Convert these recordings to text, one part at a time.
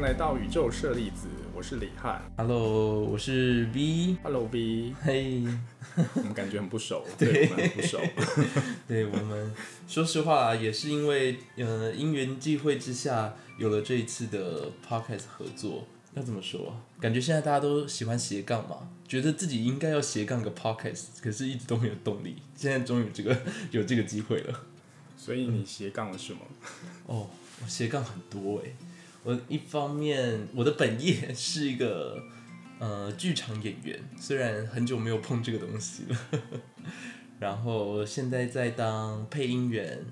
迎来到宇宙舍利子，我是李翰。Hello，我是 V。Hello V，嘿，我们感觉很不熟，对，我们很不熟。对我们说实话，也是因为呃因缘际会之下，有了这一次的 podcast 合作。要怎么说？感觉现在大家都喜欢斜杠嘛，觉得自己应该要斜杠个 podcast，可是一直都没有动力。现在终于这个有这个机会了。所以你斜杠了什么？哦，我斜杠很多诶。我一方面我的本业是一个呃剧场演员，虽然很久没有碰这个东西了，然后现在在当配音员，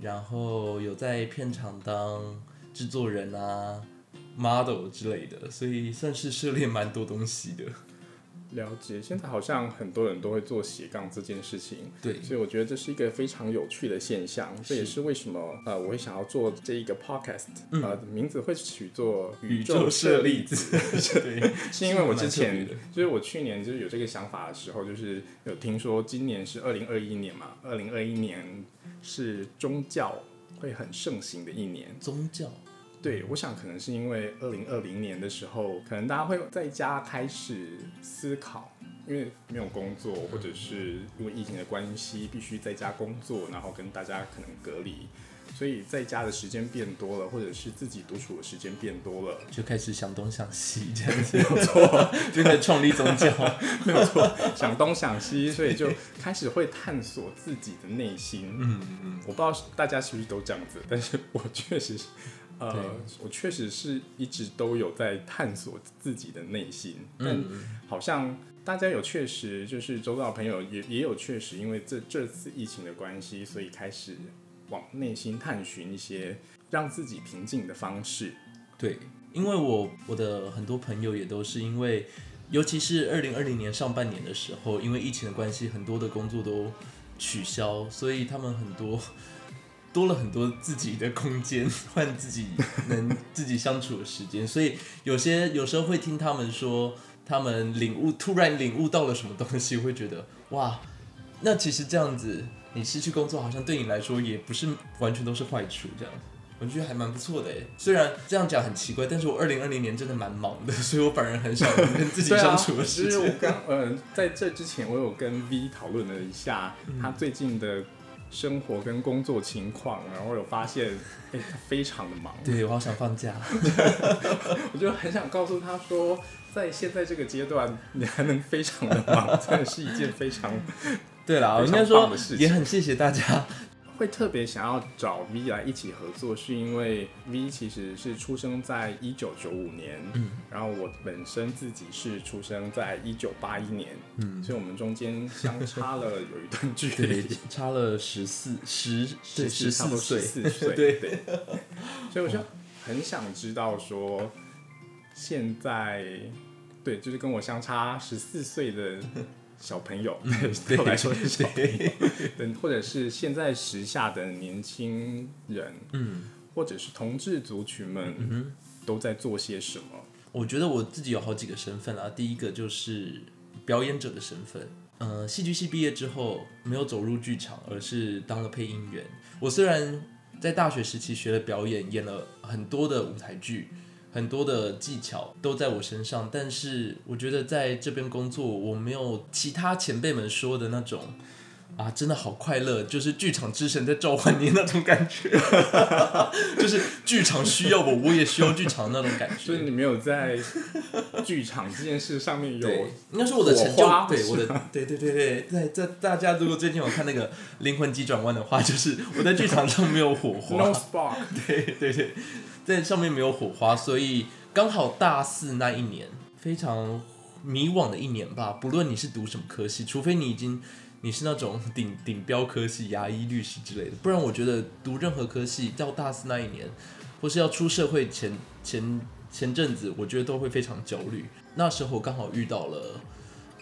然后有在片场当制作人啊、model 之类的，所以算是涉猎蛮多东西的。了解，现在好像很多人都会做斜杠这件事情，对，所以我觉得这是一个非常有趣的现象。这也是为什么呃我会想要做这一个 podcast，、呃名字会取做宇宙舍利子，对，是因为我之前的就是我去年就是有这个想法的时候，就是有听说今年是二零二一年嘛，二零二一年是宗教会很盛行的一年。宗教，对，我想可能是因为二零二零年的时候，可能大家会在家开始思考，因为没有工作，或者是因为疫情的关系，必须在家工作，然后跟大家可能隔离，所以在家的时间变多了，或者是自己独处的时间变多了。就开始想东想西这样子，没有错，就开始创立宗教。没有错，想东想西，所以就开始会探索自己的内心。嗯嗯，我不知道大家是不是都这样子，但是我确实是，呃，我确实是一直都有在探索自己的内心，但嗯好像大家有确实就是周遭的朋友也也有确实因为这这次疫情的关系，所以开始往内心探寻一些让自己平静的方式。对，因为我我的很多朋友也都是因为，尤其是二零二零年上半年的时候，因为疫情的关系，很多的工作都取消，所以他们很多多了很多自己的空间，换自己能自己相处的时间，所以有些有时候会听他们说，他们领悟突然领悟到了什么东西，会觉得哇，那其实这样子，你失去工作好像对你来说也不是完全都是坏处，这样。我觉得还蛮不错的诶，虽然这样讲很奇怪，但是我二零二零年真的蛮忙的，所以我反而很少有跟自己相处的就时间。是我刚呃，在这之前，我有跟 V 讨论了一下嗯他最近的生活跟工作情况，然后有发现，哎、他非常的忙。对，我好想放假。我就很想告诉他说，在现在这个阶段，你还能非常的忙，真的是一件非常对啦，我应该说也很谢谢大家。会特别想要找 V 来一起合作，是因为 V 其实是出生在一九九五年，嗯，然后我本身自己是出生在一九八一年，嗯，所以我们中间相差了有一段距对离，，差了十四十对十四岁，十四岁，对。对，所以我就很想知道说，现在对，就是跟我相差十四岁的小朋友，对 我来说是小朋友，对，或者是现在时下的年轻人，嗯或者是同志族群们，嗯。都在做些什么？我觉得我自己有好几个身份啦。第一个就是表演者的身份。呃，戏剧系毕业之后没有走入剧场，而是当了配音员。我虽然在大学时期学了表演，演了很多的舞台剧，很多的技巧都在我身上，但是我觉得在这边工作，我没有其他前辈们说的那种。啊，真的好快乐，就是剧场之神在召唤你那种感觉，就是剧场需要我，我也需要剧场那种感觉。所以你没有在剧场这件事上面有对，应该说我的成就对我的，对对对对，在在大家如果最近有看那个《灵魂急转弯》的话，就是我在剧场上没有火 no 花，spark，对对对，在上面没有火花，所以刚好大四那一年非常迷惘的一年吧。不论你是读什么科系，除非你已经你是那种顶顶标科系，牙医、律师之类的，不然我觉得读任何科系到大四那一年，或是要出社会前前前阵子，我觉得都会非常焦虑。那时候刚好遇到了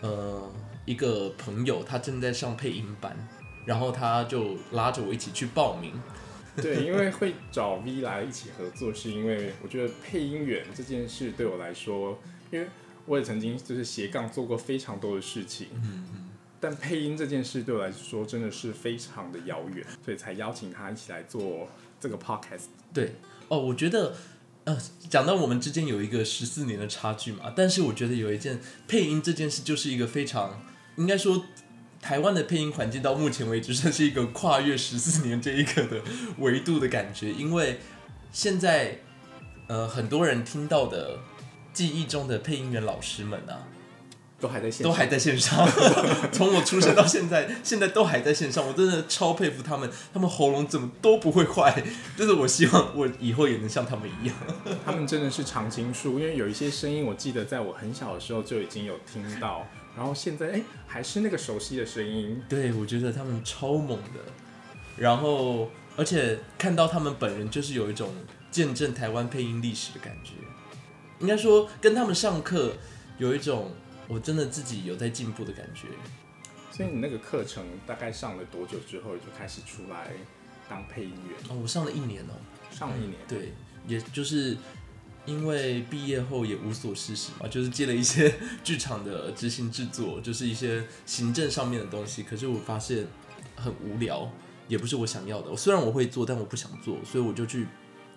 呃一个朋友，他正在上配音班，然后他就拉着我一起去报名。对，因为 会找 V 来一起合作，是因为我觉得配音员这件事对我来说，因为我也曾经就是斜杠做过非常多的事情，但配音这件事对我来说真的是非常的遥远，所以才邀请他一起来做这个 podcast。对哦，我觉得呃，讲到我们之间有一个十四年的差距嘛，但是我觉得有一件配音这件事就是一个非常应该说。台湾的配音环境到目前为止算是一个跨越十四年这一个的维度的感觉，因为现在呃很多人听到的记忆中的配音员老师们啊，都还在线，都还在线上。从我出生到现在，现在都还在线上，我真的超佩服他们，他们喉咙怎么都不会坏。就是我希望我以后也能像他们一样。他们真的是常青树，因为有一些声音，我记得在我很小的时候就已经有听到。然后现在哎，还是那个熟悉的声音。对，我觉得他们超猛的。然后，而且看到他们本人，就是有一种见证台湾配音历史的感觉。应该说，跟他们上课有一种我真的自己有在进步的感觉。所以你那个课程大概上了多久之后就开始出来当配音员？哦，我上了一年哦，上了一年。对，也就是。因为毕业后也无所事事嘛，就是接了一些剧场的执行制作，就是一些行政上面的东西。可是我发现很无聊，也不是我想要的。虽然我会做，但我不想做，所以我就去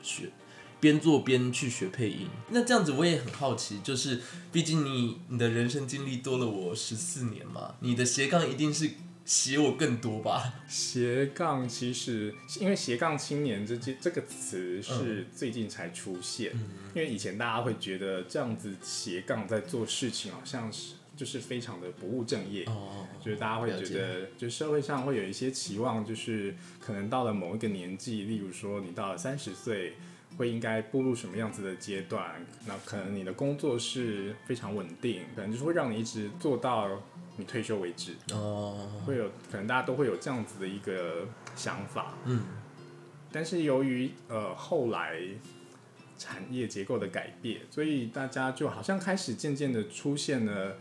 学，边做边去学配音。那这样子我也很好奇，就是毕竟你你的人生经历多了我十四年嘛，你的斜杠一定是。写我更多吧。斜杠其实因为斜杠青年这这这个词是最近才出现，因为以前大家会觉得这样子斜杠在做事情好像是就是非常的不务正业，哦就是大家会觉得就社会上会有一些期望，就是可能到了某一个年纪，例如说你到了三十岁，会应该步入什么样子的阶段？那可能你的工作是非常稳定，可能就是会让你一直做到。你退休为止哦，会有可能大家都会有这样子的一个想法，嗯，但是由于呃后来产业结构的改变，所以大家就好像开始渐渐的出现了，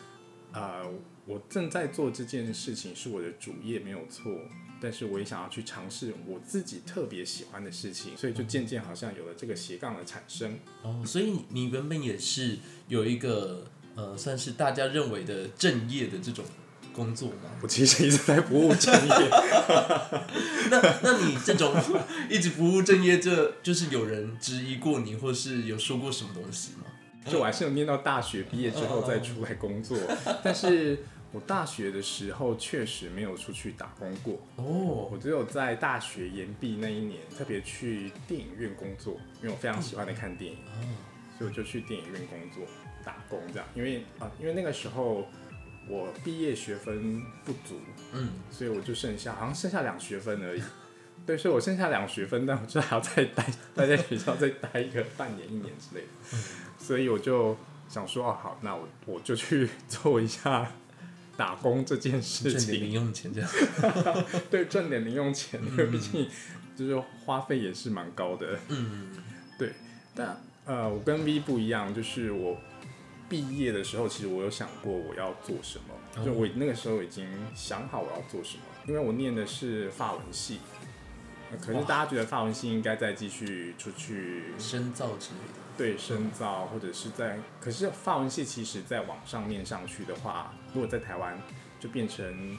呃，我正在做这件事情是我的主业没有错，但是我也想要去尝试我自己特别喜欢的事情，所以就渐渐好像有了这个斜杠的产生。哦，所以你原本也是有一个。呃，算是大家认为的正业的这种工作吗？我其实一直在不务正业。那那你这种 一直不务正业，这就是有人质疑过你，或是有说过什么东西吗？就我还是有念到大学毕业之后再出来工作，但是我大学的时候确实没有出去打工过。哦，我只有在大学研毕那一年特别去电影院工作，因为我非常喜欢的看电影，所以我就去电影院工作。打工这样，因为啊，因为那个时候我毕业学分不足，嗯，所以我就剩下好像剩下两学分而已。对，所以我剩下两学分，但我就还要再待待在学校再待一个半年、一年之类的。所以我就想说，哦，好，那我我就去 做一下打工这件事情，挣点零用钱这样。对，赚点零用钱，因为毕竟就是花费也是蛮高的。嗯，对。但呃，我跟 V 不一样，就是我。毕业的时候，其实我有想过我要做什么，就我那个时候已经想好我要做什么，因为我念的是法文系，可是大家觉得法文系应该再继续出去深造之类的，对，深造或者是在，可是法文系其实在往上念上去的话，如果在台湾就变成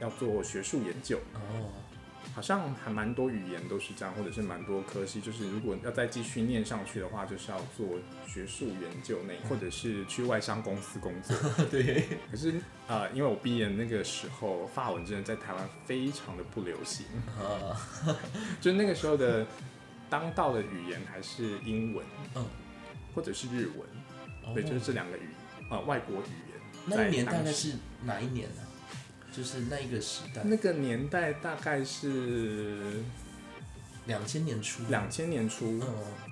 要做学术研究。哦。好像还蛮多语言都是这样，或者是蛮多科系，就是如果要再继续念上去的话，就是要做学术研究那，或者是去外商公司工作。对。可是啊，因为我毕业那个时候，法文真的在台湾非常的不流行。啊。就那个时候的当道的语言还是英文，嗯，或者是日文，对，就是这两个语啊外国语言。那一年大概是哪一年呢？就是那一个时代，那个年代大概是两千年初。两千年初，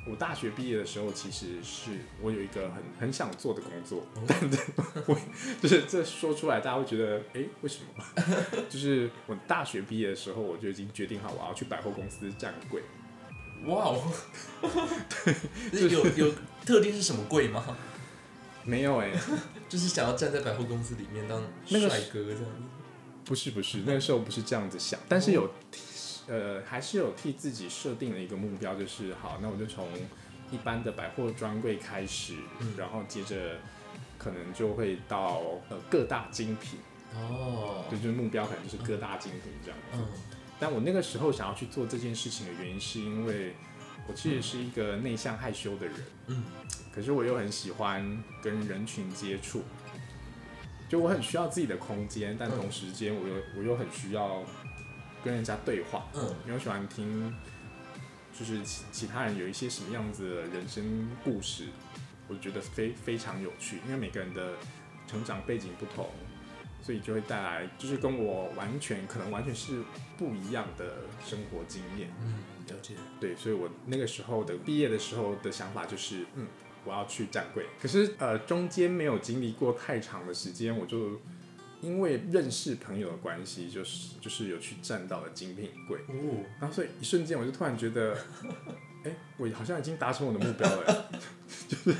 我大学毕业的时候，其实是我有一个很 很想做的工作，但是我就是这说出来，大家会觉得，哎，为什么？就是我大学毕业的时候，我就已经决定好我要去百货公司站柜。哇哦！对，有有特定是什么贵吗？没有哎，就是想要站在百货公司里面当帅哥这样。不是不是，那个时候不是这样子想，但是有，呃，还是有替自己设定了一个目标，就是好，那我就从一般的百货专柜开始，然后接着可能就会到呃各大精品哦，对，就是目标可能就是各大精品这样子。但我那个时候想要去做这件事情的原因，是因为我其实是一个内向害羞的人，嗯，可是我又很喜欢跟人群接触，就我很需要自己的空间，但同时间我又我又很需要跟人家对话，嗯。因为我喜欢听，就是其其他人有一些什么样子的人生故事，我觉得非非常有趣，因为每个人的成长背景不同，所以就会带来就是跟我完全可能完全是不一样的生活经验。嗯，了解。对，所以我那个时候的毕业的时候的想法就是，嗯，我要去站柜。可是呃，中间没有经历过太长的时间，我就因为认识朋友的关系，就是就是有去站到了精品柜。哦，然后所以一瞬间我就突然觉得，哎、我好像已经达成我的目标了，就是，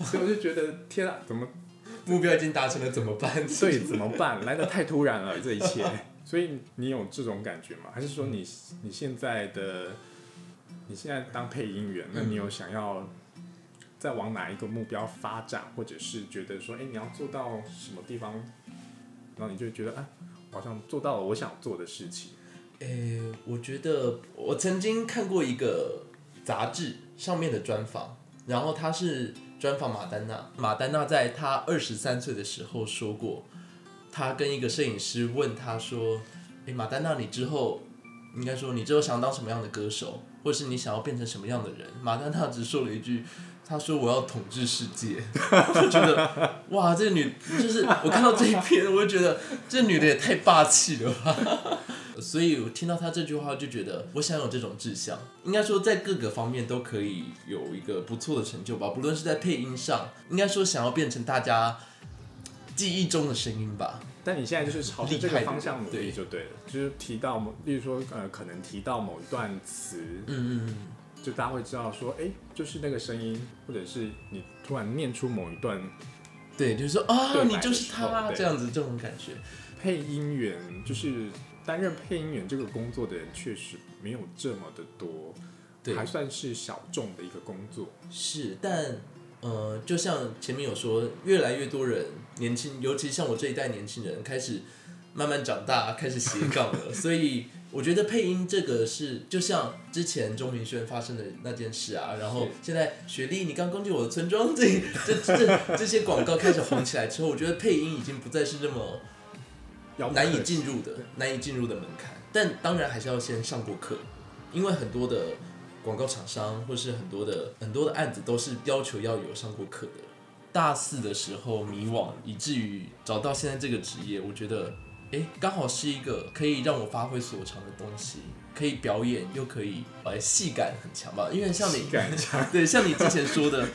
所以我就觉得天啊，怎么目标已经达成了，怎么办？对怎么办？来的太突然了，这一切。所以你有这种感觉吗？还是说你你现在的你现在当配音员，那你有想要再往哪一个目标发展，或者是觉得说，哎、你要做到什么地方，然后你就觉得，啊，好像做到了我想做的事情。诶、我觉得我曾经看过一个杂志上面的专访，然后他是专访马丹娜。马丹娜在她二十三岁的时候说过，她跟一个摄影师问他说：“诶、马丹娜，你之后应该说你之后想当什么样的歌手，或是你想要变成什么样的人？”马丹娜只说了一句。她说：“我要统治世界。”就觉得，哇，这个女就是我看到这一篇，我就觉得这女的也太霸气了吧。所以我听到他这句话，就觉得我想有这种志向，应该说在各个方面都可以有一个不错的成就吧。不论是在配音上，应该说想要变成大家记忆中的声音吧。但你现在就是朝着这个方向努力就对了，就是提到某，例如说呃，可能提到某一段词，嗯嗯就大家会知道说，哎、就是那个声音，或者是你突然念出某一段嗯，对，就是说啊，你就是他对这样子，这种感觉。配音员，就是担任配音员这个工作的人，确实没有这么的多，对还算是小众的一个工作。是，但呃，就像前面有说，越来越多人年轻，尤其像我这一代年轻人，开始慢慢长大，开始斜杠了。所以我觉得配音这个是，就像之前钟明轩发生的那件事啊，然后现在雪莉，你刚攻击我的村庄，这这这这些广告开始红起来之后，我觉得配音已经不再是那么难以进入的难以进入的门槛，但当然还是要先上过课，因为很多的广告厂商或是很多的很多的案子都是要求要有上过课的。大四的时候迷惘，以至于找到现在这个职业，我觉得，诶，刚好是一个可以让我发挥所长的东西，可以表演又可以，呃，戏感很强吧？因为像你对，像你之前说的，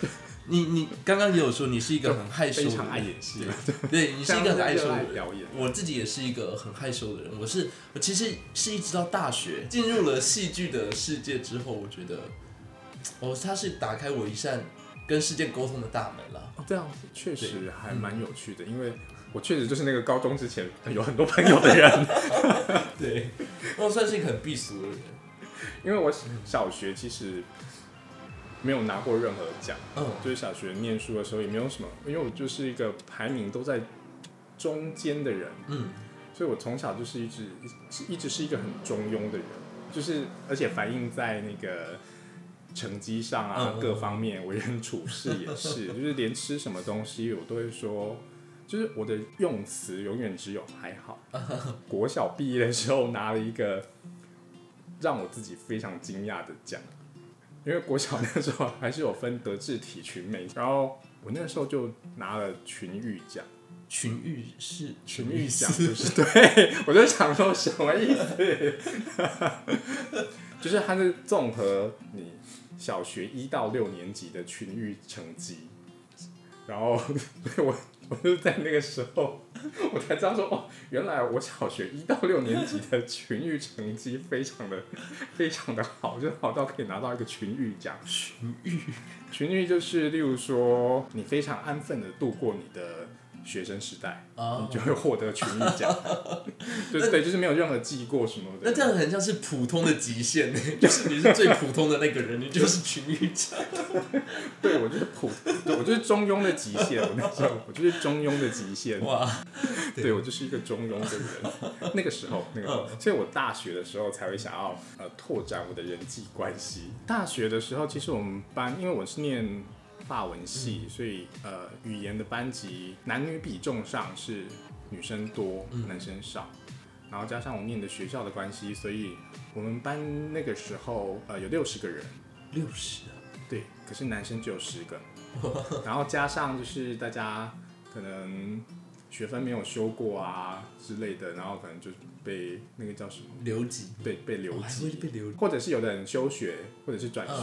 你你刚刚也有说你是一个很害羞的人，非常爱演戏，对你是一个很害羞的人。爱表演。我自己也是一个很害羞的人，我是我其实是一直到大学进入了戏剧的世界之后，我觉得，哦，它是打开我一扇跟世界沟通的大门了。哦，这样确实还蛮有趣的，因为我确实就是那个高中之前有很多朋友的人，对，我算是一个很避俗的人。因为我小学其实没有拿过任何奖。嗯，就是小学念书的时候也没有什么，因为我就是一个排名都在中间的人，嗯，所以我从小就是一直一直是一个很中庸的人，就是而且反映在那个成绩上啊各方面为人处事也是，就是连吃什么东西我都会说。就是我的用词永远只有还好。国小毕业的时候拿了一个让我自己非常惊讶的奖，因为国小那时候还是有分德智体群美，然后我那个时候就拿了群育奖。群育是群育奖就是 对我就想说什么意思？就是它是综合你小学一到六年级的群育成绩，然后 所以我我就在那个时候我才知道说哦，原来我小学一到六年级的群育成绩非常的非常的好，就好到可以拿到一个群育奖。群育，群育就是例如说你非常安分的度过你的学生时代，啊你就会获得群益奖。对对，就是没有任何记过什么的。那这样很像是普通的极限呢，就是你是最普通的那个人，你 就是群益奖。对，我就是普，对我就是中庸的极限。我那时候我就是中庸的极限。哇，对我就是一个中庸的人。那个时候，那个时候，所以我大学的时候才会想要呃拓展我的人际关系。大学的时候，其实我们班因为我是念法文系，所以呃语言的班级男女比重上是女生多，男生少。然后加上我念的学校的关系，所以我们班那个时候呃有六十个人，六十啊，对，可是男生只有十个，然后加上就是大家可能学分没有修过啊之类的，然后可能就被那个叫什么，留级，被被留级，被留。或者是有的人休学，或者是转学，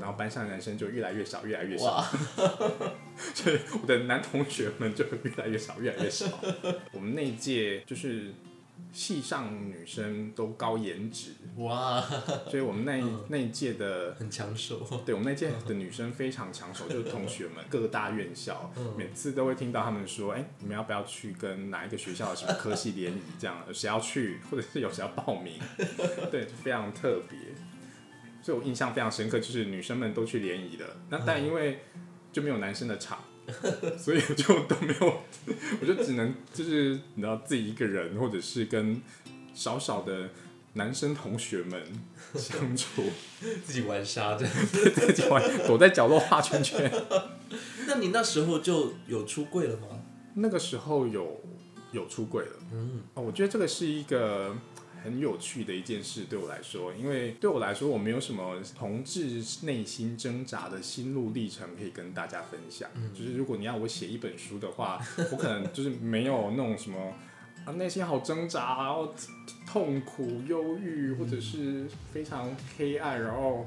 然后班上男生就越来越少，越来越少，哇，所以我的男同学们就越来越少，越来越少。我们那一届就是系上女生都高颜值，哇，所以我们那一嗯那一届的很抢手。对我们那届的女生非常抢手，就是同学们各大院校，嗯每次都会听到他们说：“哎、你们要不要去跟哪一个学校的什么科系联谊？这样谁要去，或者是有谁要报名？” 对，就非常特别。所以我印象非常深刻，就是女生们都去联谊了。那但因为就没有男生的场，所以我就都没有，我就只能就是你知道自己一个人，或者是跟少少的男生同学们相处。自己玩沙 子。自己玩，躲在角落画圈圈。那你那时候就有出柜了吗？那个时候有有出柜了，嗯，哦，我觉得这个是一个很有趣的一件事，对我来说，因为对我来说，我没有什么同志内心挣扎的心路历程可以跟大家分享。就是如果你要我写一本书的话，我可能就是没有那种什么啊内心好挣扎，然后痛苦、忧郁，或者是非常黑暗，然后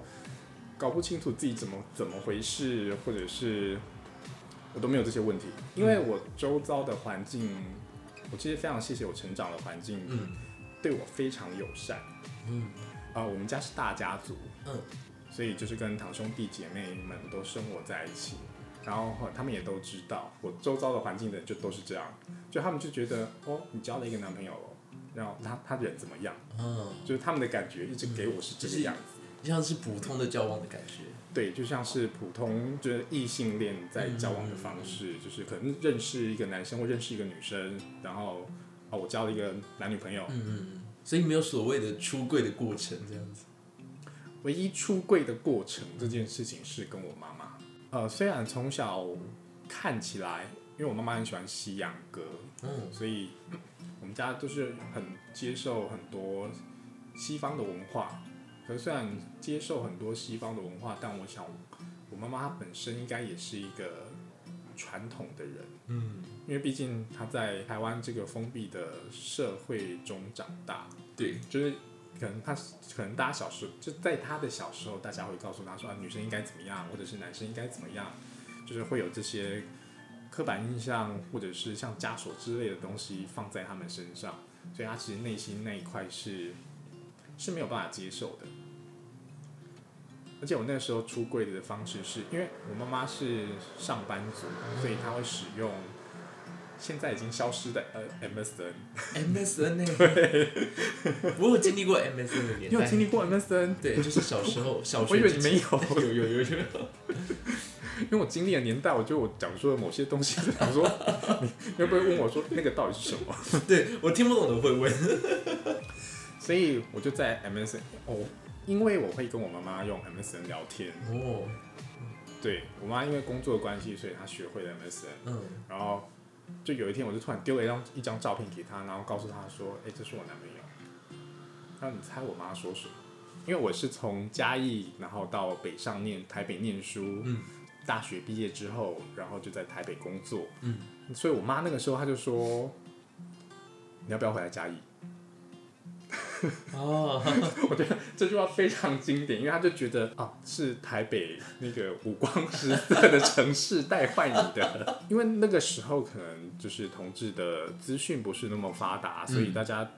搞不清楚自己怎么怎么回事，或者是我都没有这些问题，因为我周遭的环境，我其实非常谢谢我成长的环境，嗯对我非常友善。嗯。啊、我们家是大家族，嗯，所以就是跟堂兄弟姐妹们都生活在一起，然后他们也都知道，我周遭的环境的就都是这样，就他们就觉得哦，你交了一个男朋友了，然后他他人怎么样，嗯，就是他们的感觉一直给我是这个样子。就像是普通的交往的感觉。对，就像是普通就是异性恋在交往的方式，就是可能认识一个男生或认识一个女生，然后哦，我交了一个男女朋友，嗯嗯嗯，所以没有所谓的出柜的过程这样子。唯一出柜的过程这件事情是跟我妈妈。呃，虽然从小看起来，因为我妈妈很喜欢西洋歌，嗯所以我们家都是很接受很多西方的文化。可是虽然接受很多西方的文化，但我想我妈妈她本身应该也是一个传统的人，嗯，因为毕竟他在台湾这个封闭的社会中长大，对，就是可能他可能大家小时候就在他的小时候，大家会告诉他说、啊、女生应该怎么样，或者是男生应该怎么样，就是会有这些刻板印象或者是像枷锁之类的东西放在他们身上，所以他其实内心那一块是是没有办法接受的。而且我那个时候出柜的方式是因为我妈妈是上班族，所以她会使用现在已经消失的呃 MSN。MSN 那个？我有经历过 MSN 的年代。你有经历过 MSN？对，就是小时候小学。我以为你没有，有有有有。因为我经历的年代，我觉得我讲出了某些东西，想说你你会不会问我说那个到底是什么？对我听不懂的会问。所以我就在 MSN 哦，因为我会跟我妈妈用 MSN 聊天，哦，对我妈因为工作的关系，所以她学会了 MSN，嗯。然后就有一天我就突然丢了一张一张照片给她，然后告诉她说，哎、这是我男朋友。然后你猜我妈说什么？因为我是从嘉义，然后到北上念台北念书，嗯。大学毕业之后，然后就在台北工作，嗯，所以我妈那个时候她就说，你要不要回来嘉义？哦，我觉得这句话非常经典，因为他就觉得啊，是台北那个五光十色的城市带坏你的。因为那个时候可能就是同志的资讯不是那么发达，所以大家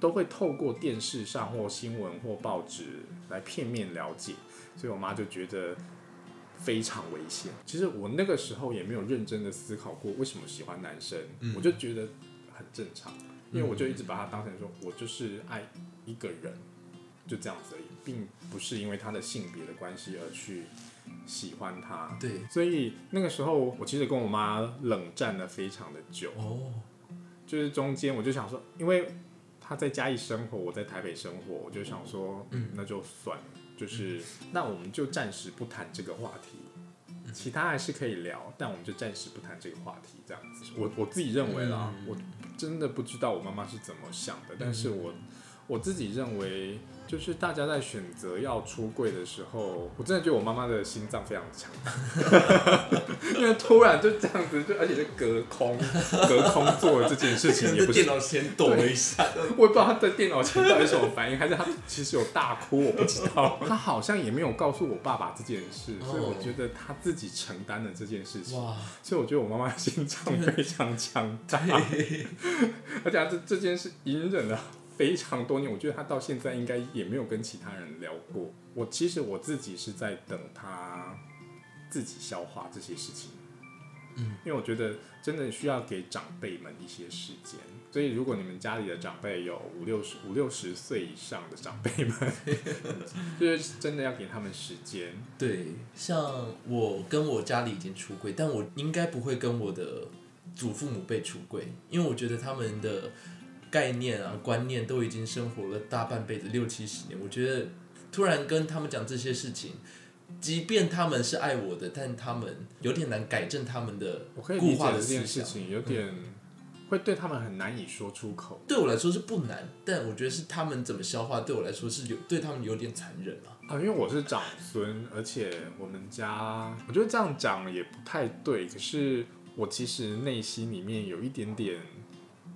都会透过电视上或新闻或报纸来片面了解，所以我妈就觉得非常危险。其实我那个时候也没有认真的思考过为什么喜欢男生，嗯我就觉得很正常，因为我就一直把他当成说我就是爱一个人，就这样子而已，并不是因为他的性别的关系而去喜欢他。对，所以那个时候，我其实跟我妈冷战了非常的久，哦，就是中间我就想说，因为他在嘉义生活，我在台北生活，我就想说，嗯，那就算了，就是那我们就暂时不谈这个话题，其他还是可以聊，但我们就暂时不谈这个话题，这样子。我我自己认为啦，嗯我真的不知道我妈妈是怎么想的，但是我我自己认为。就是大家在选择要出柜的时候，我真的觉得我妈妈的心脏非常强，因为突然就这样子，就而且是隔空隔空做这件事情，也不是电脑先抖了一下，我也不知道他在电脑前到底什么反应，还是他其实有大哭，我不知道。他好像也没有告诉我爸爸这件事，所以我觉得他自己承担了这件事情。哇，所以我觉得我妈妈心脏非常强大，而且她这这件事隐忍了非常多年。我觉得他到现在应该也没有跟其他人聊过。我其实我自己是在等他自己消化这些事情。嗯，因为我觉得真的需要给长辈们一些时间，所以如果你们家里的长辈有五六十五六十岁以上的长辈们，就是真的要给他们时间。对，像我跟我家里已经出柜，但我应该不会跟我的祖父母辈出柜，因为我觉得他们的概念啊、观念都已经生活了大半辈子，六七十年。我觉得突然跟他们讲这些事情，即便他们是爱我的，但他们有点难改正他们的固化的这件。事情有点会对他们很难以说出口。对我来说是不难，但我觉得是他们怎么消化，对我来说是有对他们有点残忍啊。啊，因为我是长孙，而且我们家，我觉得这样讲也不太对。可是我其实内心里面有一点点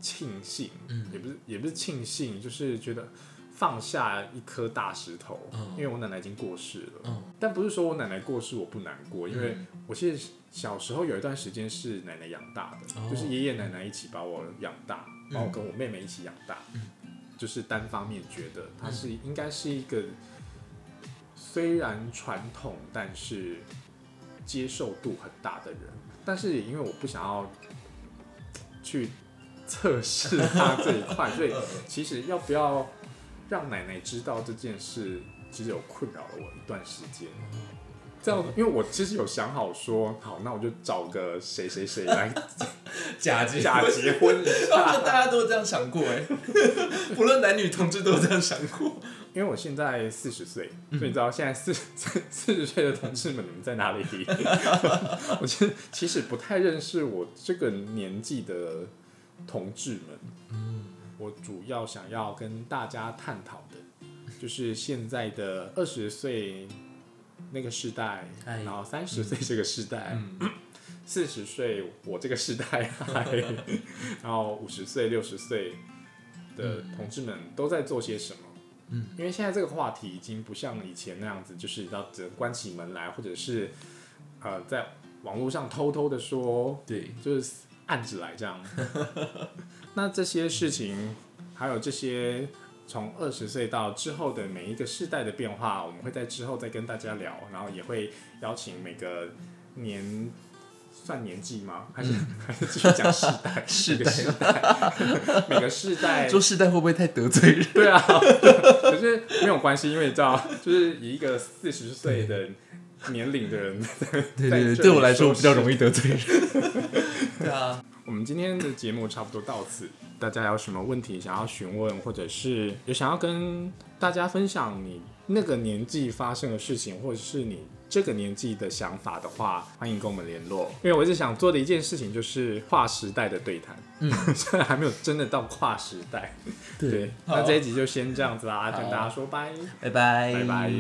庆幸，嗯。也不是也不是庆幸，就是觉得放下一颗大石头，嗯。因为我奶奶已经过世了。嗯。但不是说我奶奶过世我不难过，因为嗯。我记得小时候有一段时间是奶奶养大的，哦。就是爷爷奶奶一起把我养大，把我跟我妹妹一起养大，嗯。就是单方面觉得她是应该是一个虽然传统，但是接受度很大的人，但是也因为我不想要去测试他这一块，所以其实要不要让奶奶知道这件事，其实有困扰了我一段时间。这样，因为我其实有想好说，好，那我就找个谁谁谁来 假结假结婚一下。大家都这样想过哎，不论男女同志都有这样想过。因为我现在四十岁，所以你知道现在四四 四十岁的同志们，你们在哪里？我其实其实不太认识我这个年纪的同志们。嗯我主要想要跟大家探讨的，就是现在的二十岁那个世代，哎然后三十岁这个世代，嗯四十岁我这个世代，嗨 然后五十岁、六十岁的同志们都在做些什么？嗯，因为现在这个话题已经不像以前那样子，就是要关起门来，或者是呃在网络上偷偷的说，对，就是暗着来这样。那这些事情，还有这些从二十岁到之后的每一个世代的变化，我们会在之后再跟大家聊，然后也会邀请每个年。算年纪吗？还是、还是继续讲世代？世代，每个世代做世代会不会太得罪人？对啊，可是没有关系，因为你知道，就是以一个四十岁的年龄的人，对对对，对我来说我比较容易得罪人。对啊，我们今天的节目差不多到此，大家有什么问题想要询问，或者是有想要跟大家分享你那个年纪发生的事情，或者是你这个年纪的想法的话，欢迎跟我们联络。因为我一直想做的一件事情就是跨时代的对谈，嗯，虽 然还没有真的到跨时代，对，好。那这一集就先这样子啦，好。跟大家说拜，拜拜，拜拜。